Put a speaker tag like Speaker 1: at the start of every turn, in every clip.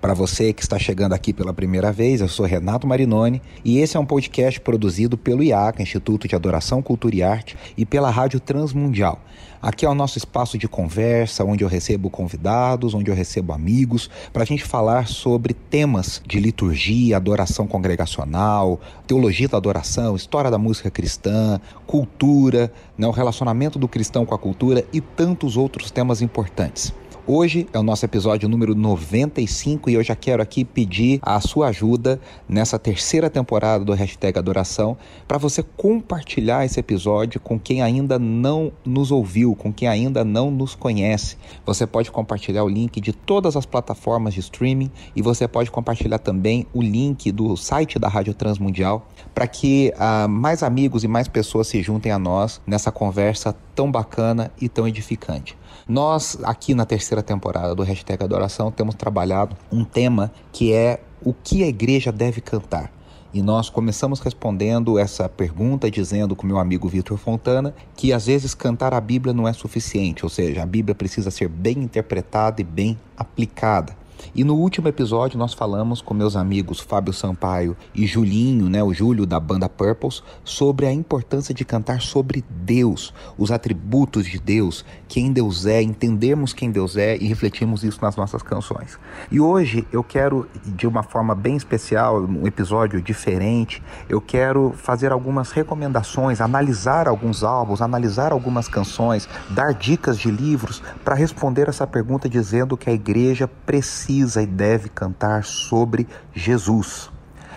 Speaker 1: Para você que está chegando aqui pela primeira vez, eu sou Renato Marinoni e esse é um podcast produzido pelo IACA, Instituto de Adoração, Cultura e Arte, e pela Rádio Transmundial. Aqui é o nosso espaço de conversa, onde eu recebo convidados, onde eu recebo amigos, para a gente falar sobre temas de liturgia, adoração congregacional, teologia da adoração, história da música cristã, cultura, né, o relacionamento do cristão com a cultura e tantos outros temas importantes. Hoje é o nosso episódio número 95 e eu já quero aqui pedir a sua ajuda nessa terceira temporada do Hashtag Adoração para você compartilhar esse episódio com quem ainda não nos ouviu, com quem ainda não nos conhece. Você pode compartilhar o link de todas as plataformas de streaming e você pode compartilhar também o link do site da Rádio Transmundial para que uh, mais amigos e mais pessoas se juntem a nós nessa conversa tão bacana e tão edificante. Nós, aqui na terceira temporada do Hashtag Adoração, temos trabalhado um tema que é o que a igreja deve cantar. E nós começamos respondendo essa pergunta dizendo com meu amigo Vitor Fontana que às vezes cantar a Bíblia não é suficiente, ou seja, a Bíblia precisa ser bem interpretada e bem aplicada. E no último episódio nós falamos com meus amigos Fábio Sampaio e Julinho, né, o Júlio da banda Purples, sobre a importância de cantar sobre Deus, os atributos de Deus, quem Deus é, entendermos quem Deus é e refletirmos isso nas nossas canções. E hoje eu quero, de uma forma bem especial, um episódio diferente, eu quero fazer algumas recomendações, analisar alguns álbuns, analisar algumas canções, dar dicas de livros para responder essa pergunta dizendo que a igreja precisa precisa e deve cantar sobre Jesus.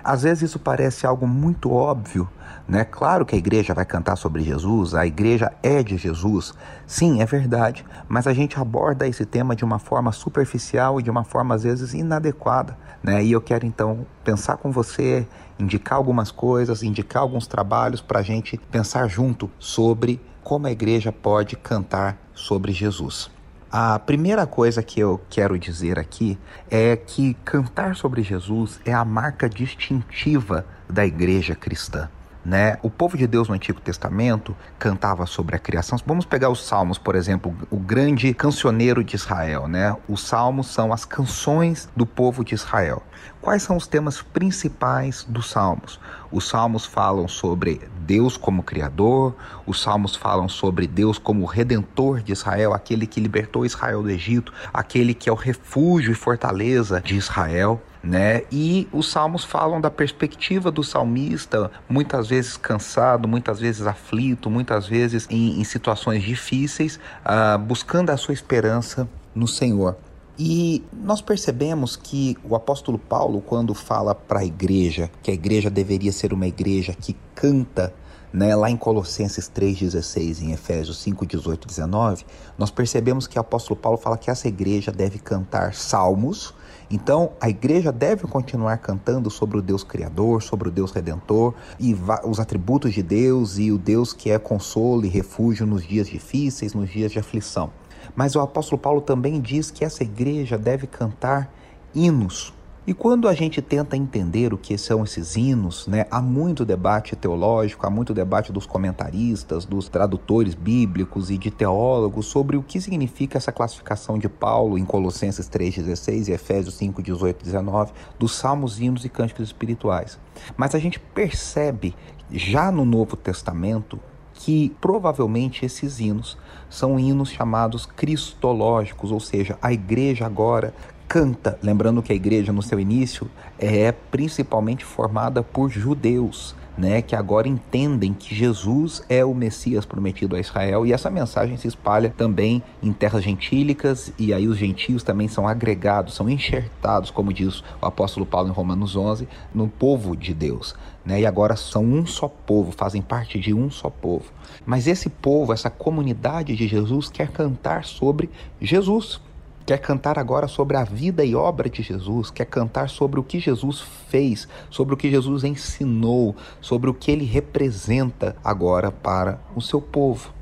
Speaker 1: Às vezes isso parece algo muito óbvio, né? Claro que a igreja vai cantar sobre Jesus, a igreja é de Jesus. Sim, é verdade, mas a gente aborda esse tema de uma forma superficial e de uma forma às vezes inadequada, né? E eu quero então pensar com você, indicar algumas coisas, indicar alguns trabalhos para a gente pensar junto sobre como a igreja pode cantar sobre Jesus. A primeira coisa que eu quero dizer aqui é que cantar sobre Jesus é a marca distintiva da igreja cristã. Né? O povo de Deus no Antigo Testamento cantava sobre a criação. Vamos pegar os Salmos, por exemplo, o grande cancioneiro de Israel, né? Os Salmos são as canções do povo de Israel. Quais são os temas principais dos Salmos? Os Salmos falam sobre Deus como Criador, os Salmos falam sobre Deus como Redentor de Israel, aquele que libertou Israel do Egito, aquele que é o refúgio e fortaleza de Israel né? E os salmos falam da perspectiva do salmista, muitas vezes cansado, muitas vezes aflito, muitas vezes em, em situações difíceis, uh, buscando a sua esperança no Senhor. E nós percebemos que o apóstolo Paulo, quando fala para a igreja que a igreja deveria ser uma igreja que canta né, lá em Colossenses 3,16 em Efésios 5, 18 19, nós percebemos que o apóstolo Paulo fala que essa igreja deve cantar salmos. Então, a igreja deve continuar cantando sobre o Deus Criador, sobre o Deus Redentor e os atributos de Deus e o Deus que é consolo e refúgio nos dias difíceis, nos dias de aflição. Mas o apóstolo Paulo também diz que essa igreja deve cantar hinos e quando a gente tenta entender o que são esses hinos, né, há muito debate teológico, há muito debate dos comentaristas, dos tradutores bíblicos e de teólogos sobre o que significa essa classificação de Paulo em Colossenses 3,16 e Efésios 5, 18 e 19, dos salmos, hinos e cânticos espirituais. Mas a gente percebe já no Novo Testamento que provavelmente esses hinos são hinos chamados cristológicos, ou seja, a igreja agora canta, lembrando que a igreja no seu início é principalmente formada por judeus, né, que agora entendem que Jesus é o Messias prometido a Israel e essa mensagem se espalha também em terras gentílicas e aí os gentios também são agregados, são enxertados, como diz o apóstolo Paulo em Romanos 11, no povo de Deus, né? E agora são um só povo, fazem parte de um só povo. Mas esse povo, essa comunidade de Jesus quer cantar sobre Jesus. Quer cantar agora sobre a vida e obra de Jesus, quer cantar sobre o que Jesus fez, sobre o que Jesus ensinou, sobre o que ele representa agora para o seu povo.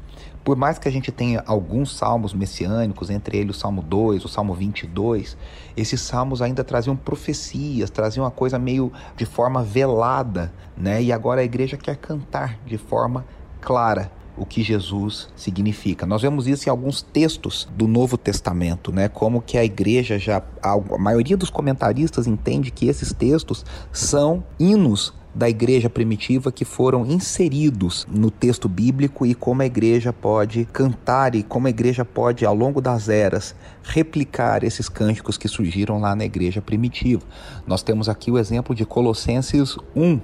Speaker 1: Por mais que a gente tenha alguns salmos messiânicos, entre eles o Salmo 2, o Salmo 22, esses salmos ainda traziam profecias, traziam uma coisa meio de forma velada, né? E agora a igreja quer cantar de forma clara o que Jesus significa. Nós vemos isso em alguns textos do Novo Testamento, né? Como que a igreja já a maioria dos comentaristas entende que esses textos são hinos da igreja primitiva que foram inseridos no texto bíblico e como a igreja pode cantar e como a igreja pode, ao longo das eras, replicar esses cânticos que surgiram lá na igreja primitiva. Nós temos aqui o exemplo de Colossenses 1,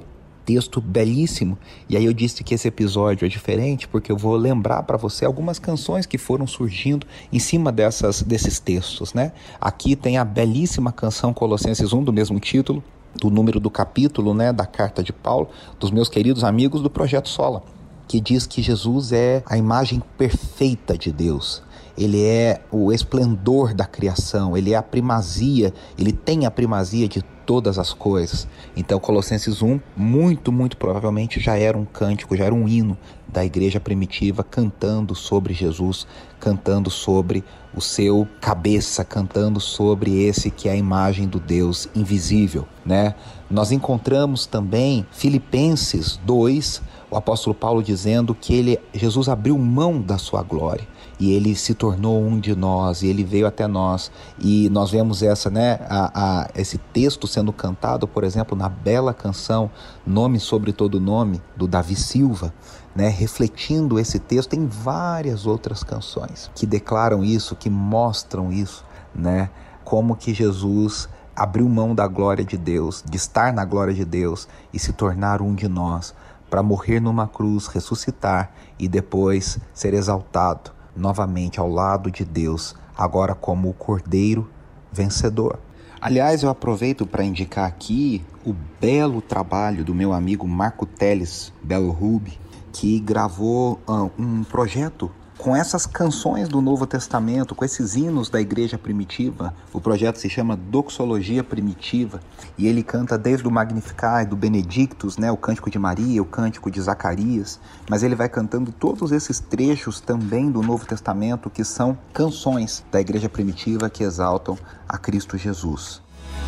Speaker 1: texto belíssimo. E aí eu disse que esse episódio é diferente porque eu vou lembrar para você algumas canções que foram surgindo em cima dessas, desses textos, né? Aqui tem a belíssima canção Colossenses 1 do mesmo título, do número do capítulo, né, da carta de Paulo, dos meus queridos amigos do projeto Sola, que diz que Jesus é a imagem perfeita de Deus. Ele é o esplendor da criação, ele é a primazia, ele tem a primazia de todas as coisas. Então, Colossenses 1, muito, muito provavelmente já era um cântico, já era um hino da igreja primitiva cantando sobre Jesus, cantando sobre o seu cabeça, cantando sobre esse que é a imagem do Deus invisível, né? Nós encontramos também Filipenses 2, o apóstolo Paulo dizendo que ele Jesus abriu mão da sua glória e ele se tornou um de nós e ele veio até nós. E nós vemos essa né a, a, esse texto sendo cantado por exemplo na bela canção nome sobre todo nome do Davi Silva né refletindo esse texto em várias outras canções que declaram isso que mostram isso né como que Jesus abriu mão da glória de Deus de estar na glória de Deus e se tornar um de nós para morrer numa cruz, ressuscitar e depois ser exaltado novamente ao lado de Deus, agora como o Cordeiro vencedor. Aliás, eu aproveito para indicar aqui o belo trabalho do meu amigo Marco Teles Belo Rubi, que gravou uh, um projeto com essas canções do Novo Testamento, com esses hinos da igreja primitiva. O projeto se chama Doxologia Primitiva e ele canta desde o Magnificat, do Benedictus, né, o Cântico de Maria, o Cântico de Zacarias, mas ele vai cantando todos esses trechos também do Novo Testamento que são canções da igreja primitiva que exaltam a Cristo Jesus.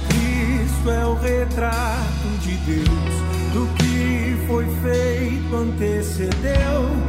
Speaker 2: Cristo é o retrato de Deus, do que foi feito antecedeu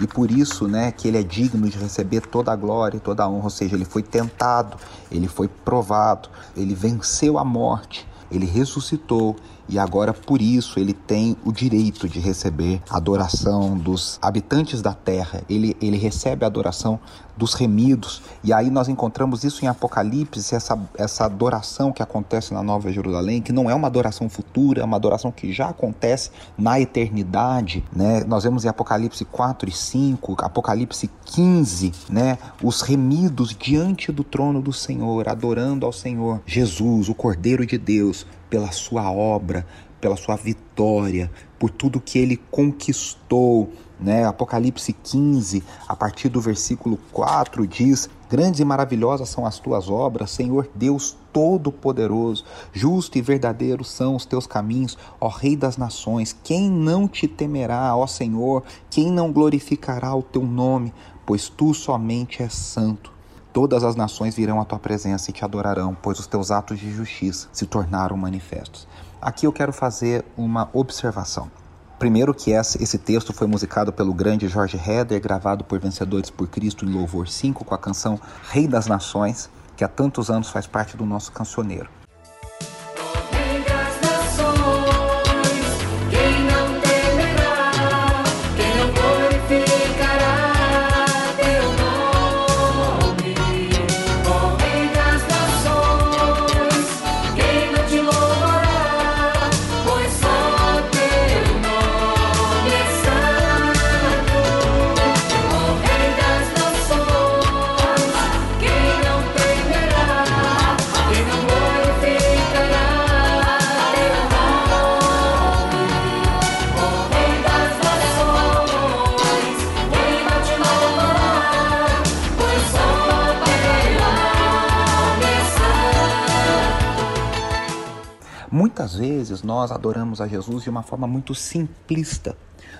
Speaker 1: E por isso, né, que ele é digno de receber toda a glória e toda a honra, ou seja, ele foi tentado, ele foi provado, ele venceu a morte, ele ressuscitou e agora por isso ele tem o direito de receber a adoração dos habitantes da terra. Ele, ele recebe a adoração dos remidos. E aí nós encontramos isso em Apocalipse, essa, essa adoração que acontece na Nova Jerusalém, que não é uma adoração futura, é uma adoração que já acontece na eternidade. Né? Nós vemos em Apocalipse 4 e 5, Apocalipse 15, né? os remidos diante do trono do Senhor, adorando ao Senhor Jesus, o Cordeiro de Deus, pela sua obra, pela sua vitória, por tudo que ele conquistou. Né? Apocalipse 15, a partir do versículo 4, diz: Grandes e maravilhosas são as tuas obras, Senhor Deus Todo-Poderoso. Justo e verdadeiro são os teus caminhos, ó Rei das Nações. Quem não te temerá, ó Senhor? Quem não glorificará o teu nome? Pois tu somente és santo. Todas as nações virão à tua presença e te adorarão, pois os teus atos de justiça se tornaram manifestos. Aqui eu quero fazer uma observação. Primeiro que esse texto foi musicado pelo grande Jorge Heder, gravado por Vencedores por Cristo em Louvor 5 com a canção Rei das Nações. que há tantos anos faz parte do nosso cancioneiro. Muitas vezes nós adoramos a Jesus de uma forma muito simplista.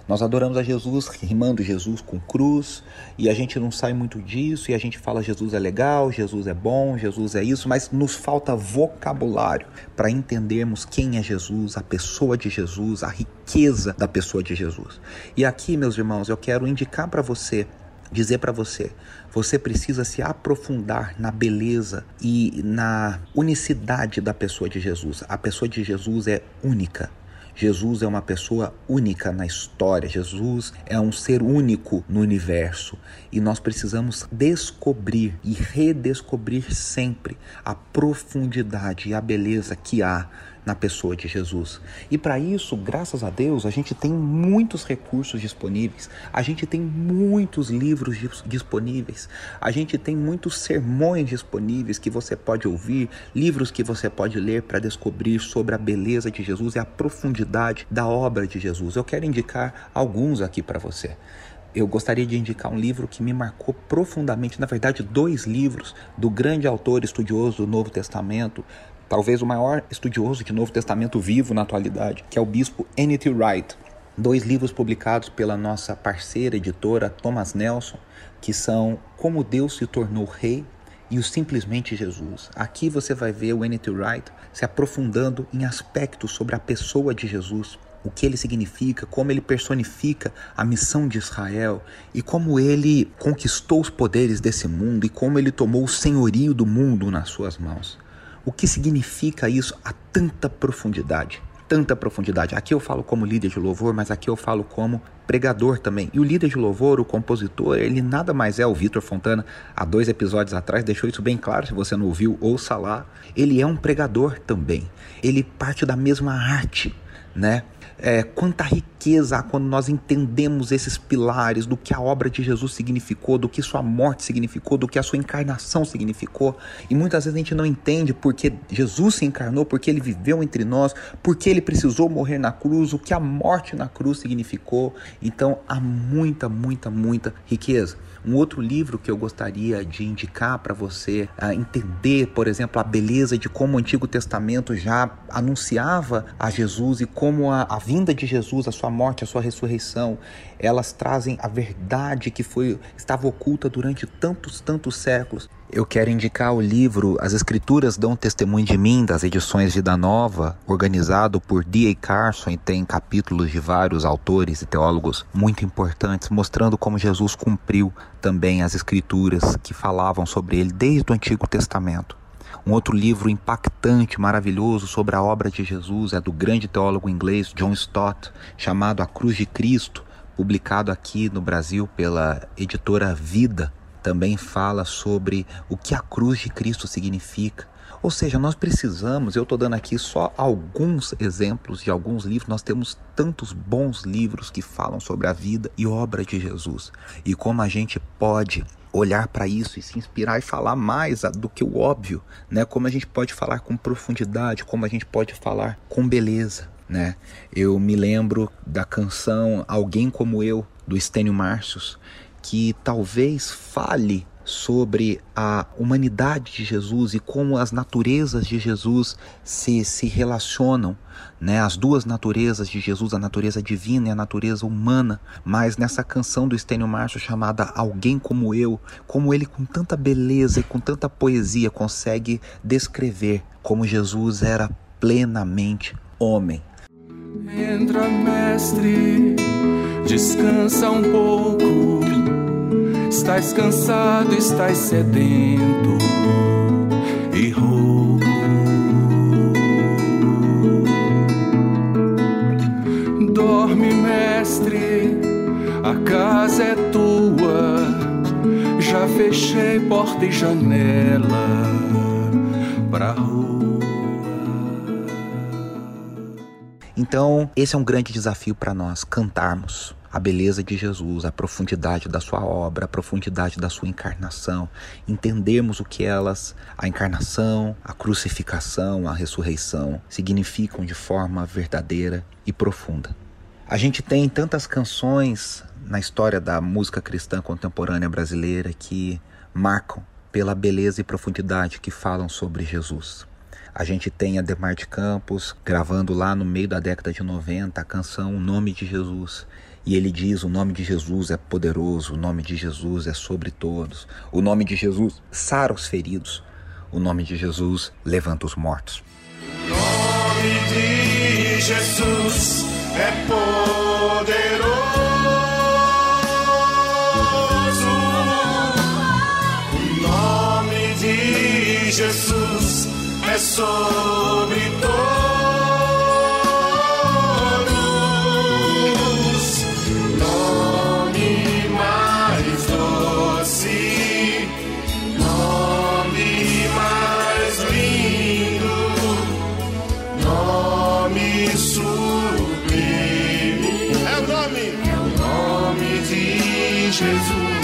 Speaker 1: Nós adoramos a Jesus rimando Jesus com cruz e a gente não sai muito disso e a gente fala Jesus é legal, Jesus é bom, Jesus é isso, mas nos falta vocabulário para entendermos quem é Jesus, a pessoa de Jesus, a riqueza da pessoa de Jesus. E aqui, meus irmãos, eu quero indicar para você dizer para você: você precisa se aprofundar na beleza e na unicidade da pessoa de Jesus. A pessoa de Jesus é única. Jesus é uma pessoa única na história, Jesus é um ser único no universo e nós precisamos descobrir e redescobrir sempre a profundidade e a beleza que há na pessoa de Jesus. E para isso, graças a Deus, a gente tem muitos recursos disponíveis, a gente tem muitos livros disponíveis, a gente tem muitos sermões disponíveis que você pode ouvir, livros que você pode ler para descobrir sobre a beleza de Jesus e a profundidade da obra de Jesus. Eu quero indicar alguns aqui para você eu gostaria de indicar um livro que me marcou profundamente, na verdade, dois livros do grande autor estudioso do Novo Testamento, talvez o maior estudioso de Novo Testamento vivo na atualidade, que é o bispo N.T. Wright. Dois livros publicados pela nossa parceira editora Thomas Nelson, que são Como Deus se tornou rei e o Simplesmente Jesus. Aqui você vai ver o N.T. Wright se aprofundando em aspectos sobre a pessoa de Jesus, o que ele significa, como ele personifica a missão de Israel e como ele conquistou os poderes desse mundo e como ele tomou o senhorio do mundo nas suas mãos. O que significa isso a tanta profundidade? Tanta profundidade. Aqui eu falo como líder de louvor, mas aqui eu falo como pregador também. E o líder de louvor, o compositor, ele nada mais é o Vitor Fontana. Há dois episódios atrás deixou isso bem claro. Se você não ouviu, ouça lá. Ele é um pregador também. Ele parte da mesma arte, né? É, quanta riqueza há quando nós entendemos esses pilares do que a obra de Jesus significou, do que sua morte significou, do que a sua encarnação significou. E muitas vezes a gente não entende porque Jesus se encarnou, porque ele viveu entre nós, porque ele precisou morrer na cruz, o que a morte na cruz significou. Então há muita, muita, muita riqueza. Um outro livro que eu gostaria de indicar para você uh, entender, por exemplo, a beleza de como o Antigo Testamento já anunciava a Jesus e como a, a vinda de Jesus, a sua morte, a sua ressurreição, elas trazem a verdade que foi estava oculta durante tantos, tantos séculos. Eu quero indicar o livro As Escrituras Dão Testemunho de Mim, das edições Vida Nova, organizado por D.A. Carson e tem capítulos de vários autores e teólogos muito importantes, mostrando como Jesus cumpriu também as Escrituras que falavam sobre ele desde o Antigo Testamento. Um outro livro impactante, maravilhoso sobre a obra de Jesus é do grande teólogo inglês John Stott, chamado A Cruz de Cristo, publicado aqui no Brasil pela editora Vida. Também fala sobre o que a cruz de Cristo significa. Ou seja, nós precisamos, eu estou dando aqui só alguns exemplos de alguns livros, nós temos tantos bons livros que falam sobre a vida e obra de Jesus e como a gente pode olhar para isso e se inspirar e falar mais do que o óbvio, né? Como a gente pode falar com profundidade, como a gente pode falar com beleza, né? Eu me lembro da canção Alguém como eu do Estênio Márcios, que talvez fale sobre a humanidade de Jesus e como as naturezas de Jesus se, se relacionam, né? As duas naturezas de Jesus, a natureza divina e a natureza humana, mas nessa canção do Estênio Márcio chamada Alguém Como Eu, como ele com tanta beleza e com tanta poesia consegue descrever como Jesus era plenamente homem.
Speaker 2: Entra, mestre, descansa um pouco Estás cansado, estás sedento e rouco. Dorme, mestre, a casa é tua. Já fechei porta e janela pra rua.
Speaker 1: Então, esse é um grande desafio para nós cantarmos a beleza de Jesus, a profundidade da sua obra, a profundidade da sua encarnação, entendermos o que elas, a encarnação, a crucificação, a ressurreição, significam de forma verdadeira e profunda. A gente tem tantas canções na história da música cristã contemporânea brasileira que marcam pela beleza e profundidade que falam sobre Jesus. A gente tem a Demar de Campos gravando lá no meio da década de 90 a canção O Nome de Jesus. E ele diz: O nome de Jesus é poderoso, o nome de Jesus é sobre todos, o nome de Jesus sara os feridos, o nome de Jesus levanta os mortos.
Speaker 3: O nome de Jesus é poderoso. O nome de Jesus é sobre todos. Nome mais doce, nome mais lindo, nome sublime. É o nome, é o nome de Jesus.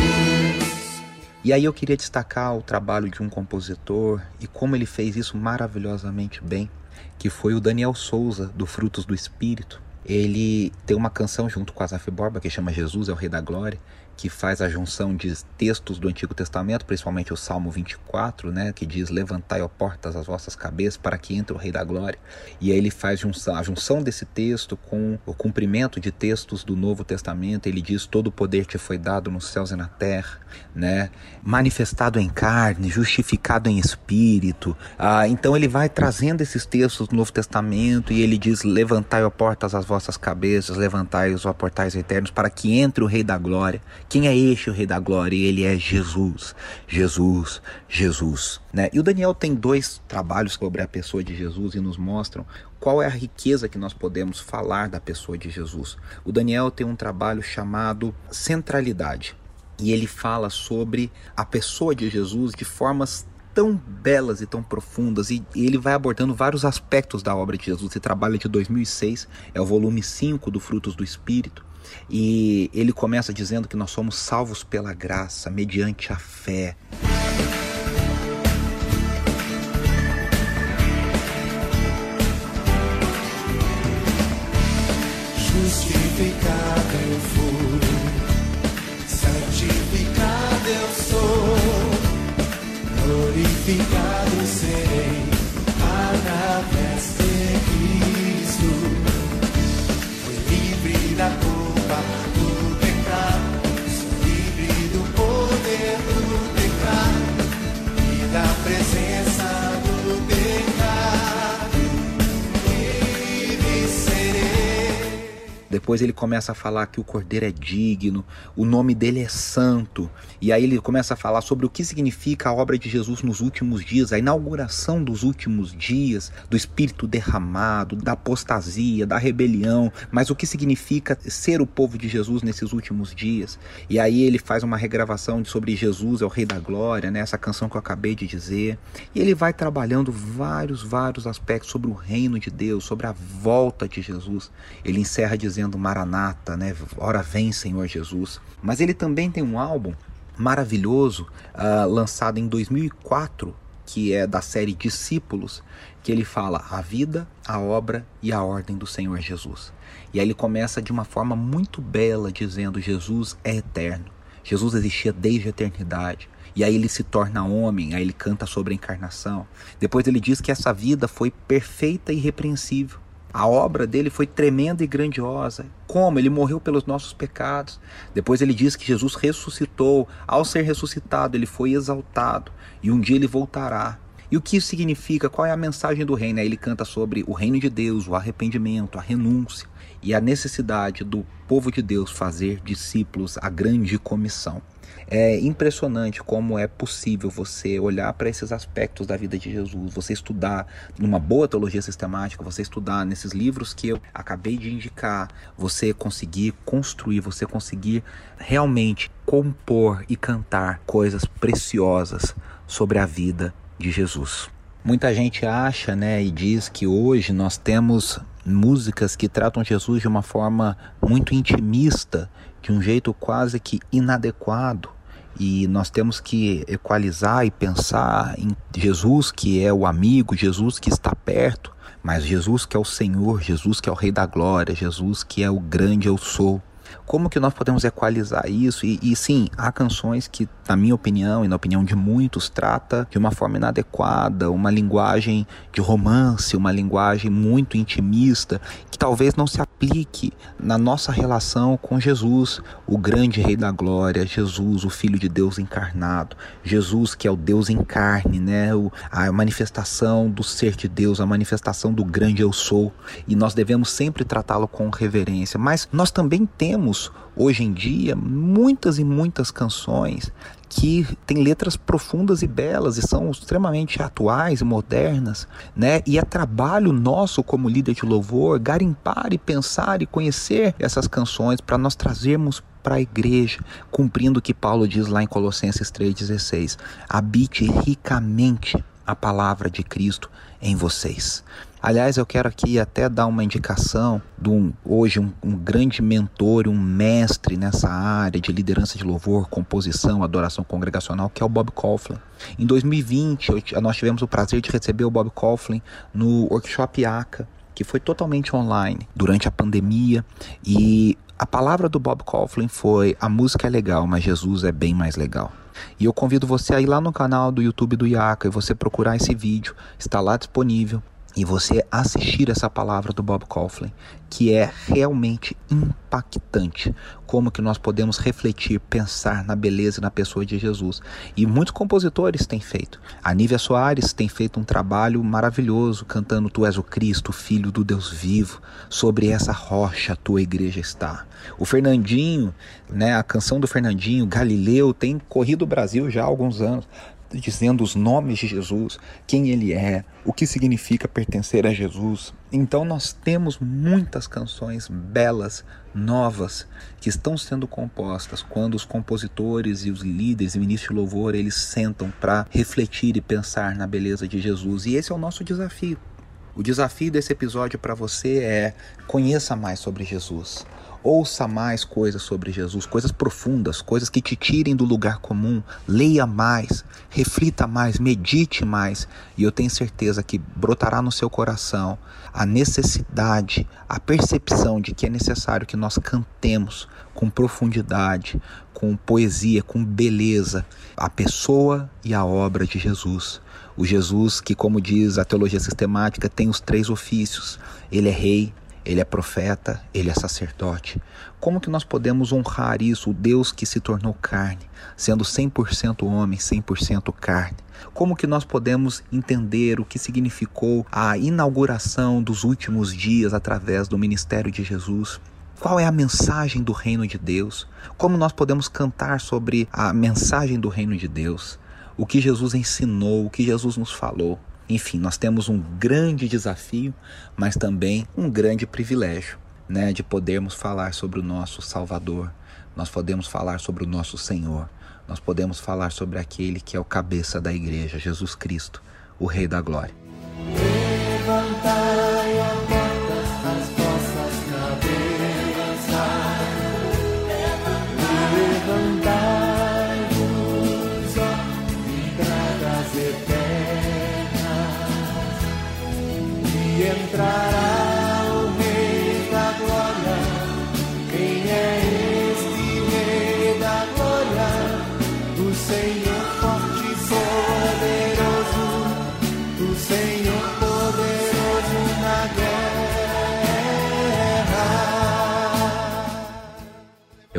Speaker 1: E aí eu queria destacar o trabalho de um compositor e como ele fez isso maravilhosamente bem, que foi o Daniel Souza, do Frutos do Espírito. Ele tem uma canção junto com Asaf Borba que chama Jesus é o Rei da Glória, que faz a junção de textos do Antigo Testamento, principalmente o Salmo 24, né, que diz: Levantai, ó portas, as vossas cabeças, para que entre o Rei da Glória. E aí ele faz junção, a junção desse texto com o cumprimento de textos do Novo Testamento. Ele diz: Todo o poder te foi dado nos céus e na terra, né, manifestado em carne, justificado em espírito. Ah, então ele vai trazendo esses textos do Novo Testamento e ele diz: Levantai, ó portas, as vossas cabeças, levantai os portais eternos, para que entre o Rei da Glória. Quem é este o Rei da Glória? Ele é Jesus, Jesus, Jesus. Né? E o Daniel tem dois trabalhos sobre a pessoa de Jesus e nos mostram qual é a riqueza que nós podemos falar da pessoa de Jesus. O Daniel tem um trabalho chamado Centralidade. E ele fala sobre a pessoa de Jesus de formas tão belas e tão profundas e ele vai abordando vários aspectos da obra de Jesus. Esse trabalho é de 2006, é o volume 5 do Frutos do Espírito. E ele começa dizendo que nós somos salvos pela graça, mediante a fé.
Speaker 3: Justificado eu fui, santificado eu sou, glorificado serei
Speaker 1: Depois ele começa a falar que o Cordeiro é digno, o nome dele é santo. E aí ele começa a falar sobre o que significa a obra de Jesus nos últimos dias, a inauguração dos últimos dias, do Espírito derramado, da apostasia, da rebelião, mas o que significa ser o povo de Jesus nesses últimos dias. E aí ele faz uma regravação sobre Jesus é o Rei da Glória, né? essa canção que eu acabei de dizer. E ele vai trabalhando vários, vários aspectos sobre o reino de Deus, sobre a volta de Jesus. Ele encerra dizendo Maranata, né? Ora vem, Senhor Jesus. Mas ele também tem um álbum maravilhoso, ah, lançado em 2004, que é da série Discípulos, que ele fala a vida, a obra e a ordem do Senhor Jesus. E aí ele começa de uma forma muito bela, dizendo: Jesus é eterno. Jesus existia desde a eternidade. E aí ele se torna homem, aí ele canta sobre a encarnação. Depois ele diz que essa vida foi perfeita e irrepreensível. A obra dele foi tremenda e grandiosa. Como? Ele morreu pelos nossos pecados. Depois ele diz que Jesus ressuscitou. Ao ser ressuscitado, ele foi exaltado. E um dia ele voltará. E o que isso significa? Qual é a mensagem do reino? Ele canta sobre o reino de Deus, o arrependimento, a renúncia e a necessidade do povo de Deus fazer discípulos, a grande comissão. É impressionante como é possível você olhar para esses aspectos da vida de Jesus, você estudar numa boa teologia sistemática, você estudar nesses livros que eu acabei de indicar, você conseguir construir, você conseguir realmente compor e cantar coisas preciosas sobre a vida de Jesus. Muita gente acha, né, e diz que hoje nós temos músicas que tratam Jesus de uma forma muito intimista, de um jeito quase que inadequado. E nós temos que equalizar e pensar em Jesus que é o amigo, Jesus que está perto, mas Jesus que é o Senhor, Jesus que é o Rei da Glória, Jesus que é o grande eu sou. Como que nós podemos equalizar isso? E, e, sim, há canções que, na minha opinião e na opinião de muitos, trata de uma forma inadequada, uma linguagem de romance, uma linguagem muito intimista, que talvez não se aplique na nossa relação com Jesus, o grande Rei da Glória, Jesus, o Filho de Deus encarnado, Jesus que é o Deus em carne, né? O, a manifestação do ser de Deus, a manifestação do grande eu sou. E nós devemos sempre tratá-lo com reverência. Mas nós também temos hoje em dia muitas e muitas canções que têm letras profundas e belas e são extremamente atuais e modernas, né? E é trabalho nosso como líder de louvor garimpar e pensar e conhecer essas canções para nós trazermos para a igreja, cumprindo o que Paulo diz lá em Colossenses 3:16: habite ricamente a palavra de Cristo em vocês. Aliás, eu quero aqui até dar uma indicação de um, hoje um, um, grande mentor, um mestre nessa área de liderança de louvor, composição, adoração congregacional, que é o Bob Coughlin. Em 2020, nós tivemos o prazer de receber o Bob Coughlin no workshop ACA, que foi totalmente online durante a pandemia e a palavra do Bob Coughlin foi: a música é legal, mas Jesus é bem mais legal. E eu convido você a ir lá no canal do YouTube do Iaca e você procurar esse vídeo, está lá disponível e você assistir essa palavra do Bob Coughlin, que é realmente impactante, como que nós podemos refletir, pensar na beleza e na pessoa de Jesus. E muitos compositores têm feito. A Nívia Soares tem feito um trabalho maravilhoso cantando Tu és o Cristo, Filho do Deus vivo, sobre essa rocha a tua igreja está. O Fernandinho, né, a canção do Fernandinho, Galileu, tem corrido o Brasil já há alguns anos dizendo os nomes de Jesus, quem ele é, o que significa pertencer a Jesus. Então nós temos muitas canções belas, novas, que estão sendo compostas quando os compositores e os líderes e ministros de louvor, eles sentam para refletir e pensar na beleza de Jesus. E esse é o nosso desafio. O desafio desse episódio para você é conheça mais sobre Jesus. Ouça mais coisas sobre Jesus, coisas profundas, coisas que te tirem do lugar comum. Leia mais, reflita mais, medite mais, e eu tenho certeza que brotará no seu coração a necessidade, a percepção de que é necessário que nós cantemos com profundidade, com poesia, com beleza, a pessoa e a obra de Jesus. O Jesus que, como diz a teologia sistemática, tem os três ofícios: ele é rei, ele é profeta, ele é sacerdote. Como que nós podemos honrar isso, o Deus que se tornou carne, sendo 100% homem, 100% carne? Como que nós podemos entender o que significou a inauguração dos últimos dias através do ministério de Jesus? Qual é a mensagem do reino de Deus? Como nós podemos cantar sobre a mensagem do reino de Deus? O que Jesus ensinou, o que Jesus nos falou? Enfim, nós temos um grande desafio, mas também um grande privilégio, né, de podermos falar sobre o nosso Salvador. Nós podemos falar sobre o nosso Senhor. Nós podemos falar sobre aquele que é o cabeça da igreja, Jesus Cristo, o Rei da Glória.
Speaker 3: Levantai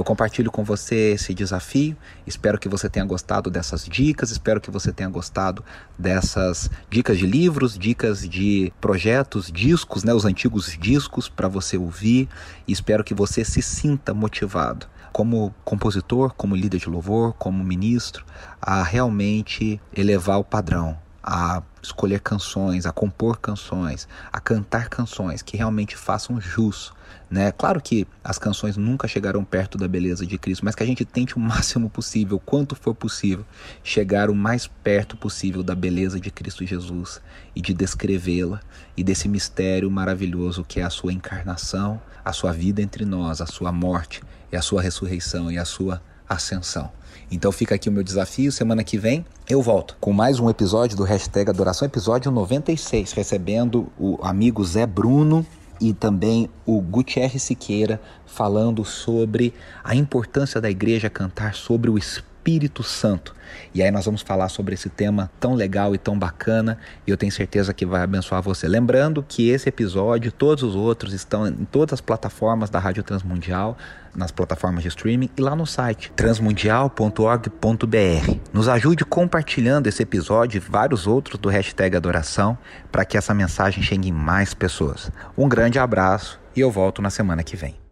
Speaker 1: compartilho com você esse desafio. Espero que você tenha gostado dessas dicas, espero que você tenha gostado dessas dicas de livros, dicas de projetos, discos, né, os antigos discos para você ouvir. E espero que você se sinta motivado como compositor, como líder de louvor, como ministro, a realmente elevar o padrão, a escolher canções, a compor canções, a cantar canções que realmente façam jus né? Claro que as canções nunca chegarão perto da beleza de Cristo, mas que a gente tente o máximo possível, quanto for possível, chegar o mais perto possível da beleza de Cristo Jesus e de descrevê-la e desse mistério maravilhoso que é a sua encarnação, a sua vida entre nós, a sua morte e a sua ressurreição e a sua ascensão. Então fica aqui o meu desafio. Semana que vem eu volto com mais um episódio do Hashtag Adoração, episódio 96, recebendo o amigo Zé Bruno e também o Gutierrez Siqueira falando sobre a importância da igreja cantar sobre o Espírito Santo. E aí nós vamos falar sobre esse tema tão legal e tão bacana, e eu tenho certeza que vai abençoar você. Lembrando que esse episódio, todos os outros estão em todas as plataformas da Rádio Transmundial, nas plataformas de streaming e lá no site transmundial.org.br. Nos ajude compartilhando esse episódio e vários outros do hashtag Adoração para que essa mensagem chegue em mais pessoas. Um grande abraço e eu volto na semana que vem.